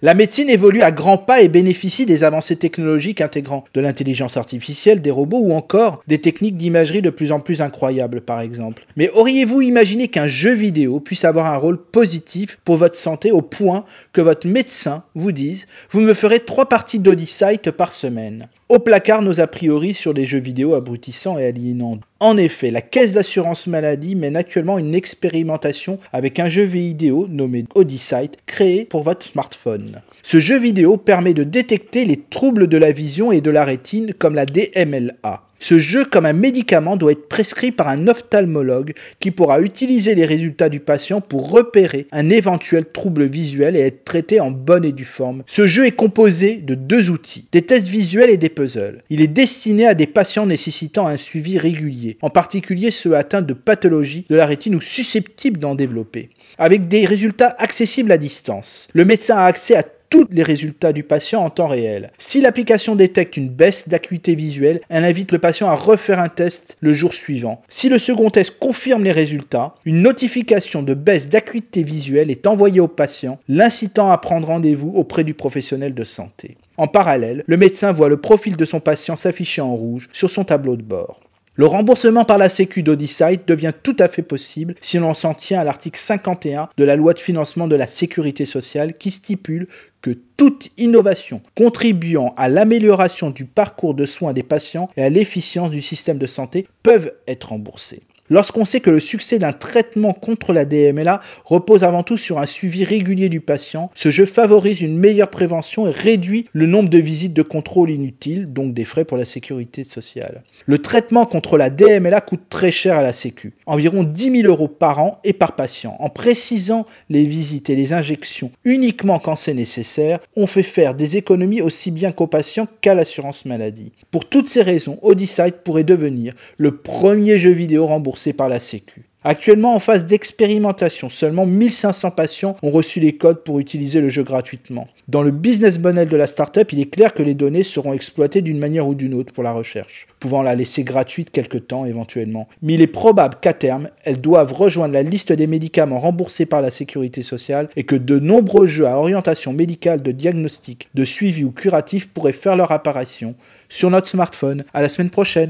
La médecine évolue à grands pas et bénéficie des avancées technologiques intégrant de l'intelligence artificielle, des robots ou encore des techniques d'imagerie de plus en plus incroyables par exemple. Mais auriez-vous imaginé qu'un jeu vidéo puisse avoir un rôle positif pour votre santé au point que votre médecin vous dise vous me ferez trois parties d'Odyssey par semaine au placard nos a priori sur les jeux vidéo abrutissants et aliénants. En effet, la caisse d'assurance maladie mène actuellement une expérimentation avec un jeu vidéo nommé Odyssey créé pour votre smartphone. Ce jeu vidéo permet de détecter les troubles de la vision et de la rétine comme la DMLA. Ce jeu, comme un médicament, doit être prescrit par un ophtalmologue qui pourra utiliser les résultats du patient pour repérer un éventuel trouble visuel et être traité en bonne et due forme. Ce jeu est composé de deux outils, des tests visuels et des puzzles. Il est destiné à des patients nécessitant un suivi régulier, en particulier ceux atteints de pathologies de la rétine ou susceptibles d'en développer, avec des résultats accessibles à distance. Le médecin a accès à tous les résultats du patient en temps réel. Si l'application détecte une baisse d'acuité visuelle, elle invite le patient à refaire un test le jour suivant. Si le second test confirme les résultats, une notification de baisse d'acuité visuelle est envoyée au patient, l'incitant à prendre rendez-vous auprès du professionnel de santé. En parallèle, le médecin voit le profil de son patient s'afficher en rouge sur son tableau de bord. Le remboursement par la Sécu d'Odyssey devient tout à fait possible si l'on s'en tient à l'article 51 de la loi de financement de la sécurité sociale qui stipule que toute innovation contribuant à l'amélioration du parcours de soins des patients et à l'efficience du système de santé peuvent être remboursées. Lorsqu'on sait que le succès d'un traitement contre la DMLA repose avant tout sur un suivi régulier du patient, ce jeu favorise une meilleure prévention et réduit le nombre de visites de contrôle inutiles, donc des frais pour la sécurité sociale. Le traitement contre la DMLA coûte très cher à la Sécu, environ 10 000 euros par an et par patient. En précisant les visites et les injections uniquement quand c'est nécessaire, on fait faire des économies aussi bien qu'aux patients qu'à l'assurance maladie. Pour toutes ces raisons, Odyssey pourrait devenir le premier jeu vidéo remboursé par la Sécu. Actuellement en phase d'expérimentation, seulement 1500 patients ont reçu les codes pour utiliser le jeu gratuitement. Dans le business model de la startup, il est clair que les données seront exploitées d'une manière ou d'une autre pour la recherche, pouvant la laisser gratuite quelque temps éventuellement. Mais il est probable qu'à terme, elles doivent rejoindre la liste des médicaments remboursés par la sécurité sociale et que de nombreux jeux à orientation médicale, de diagnostic, de suivi ou curatif pourraient faire leur apparition sur notre smartphone. À la semaine prochaine.